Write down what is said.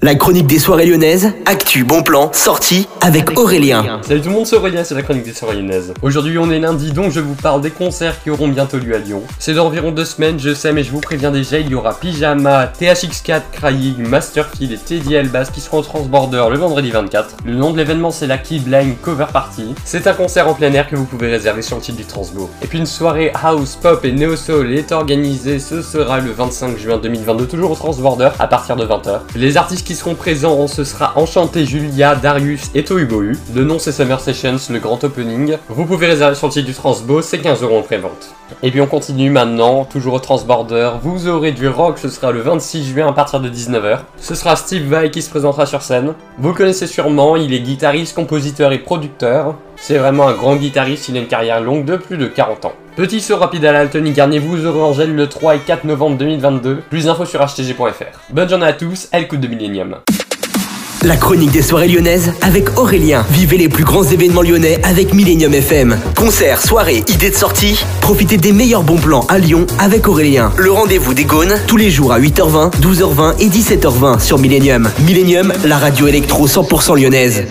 La chronique des soirées lyonnaises, actu, bon plan, sortie avec Aurélien. Salut tout le monde, c'est Aurélien, c'est la chronique des soirées lyonnaises. Aujourd'hui on est lundi donc je vous parle des concerts qui auront bientôt lieu à Lyon. C'est dans environ deux semaines, je sais mais je vous préviens déjà, il y aura Pyjama, THX4, Crying, Masterfield et Teddy Elbas qui seront au Transborder le vendredi 24. Le nom de l'événement c'est la Keyblind Cover Party. C'est un concert en plein air que vous pouvez réserver sur le site du Transbo. Et puis une soirée House, Pop et Neo Soul est organisée, ce sera le 25 juin 2022 toujours au Transborder à partir de 20h. Les artistes qui seront présents, ce sera Enchanté Julia, Darius et Tohubohu. Le nom c'est Summer Sessions, le grand opening. Vous pouvez réserver le site du Transbo, c'est 15 euros en pré-vente. Et puis on continue maintenant, toujours au Transborder. Vous aurez du rock, ce sera le 26 juin à partir de 19h. Ce sera Steve Vai qui se présentera sur scène. Vous connaissez sûrement, il est guitariste, compositeur et producteur. C'est vraiment un grand guitariste, il a une carrière longue de plus de 40 ans. Petit saut rapide à l'Altony Garnier, vous aurez Angèle le 3 et 4 novembre 2022. Plus d'infos sur htg.fr. Bonne journée à tous, elle coûte de Millennium. La chronique des soirées lyonnaises avec Aurélien. Vivez les plus grands événements lyonnais avec Millennium FM. Concerts, soirées, idées de sortie. Profitez des meilleurs bons plans à Lyon avec Aurélien. Le rendez-vous des Gaunes tous les jours à 8h20, 12h20 et 17h20 sur Millennium. Millennium, la radio électro 100% lyonnaise.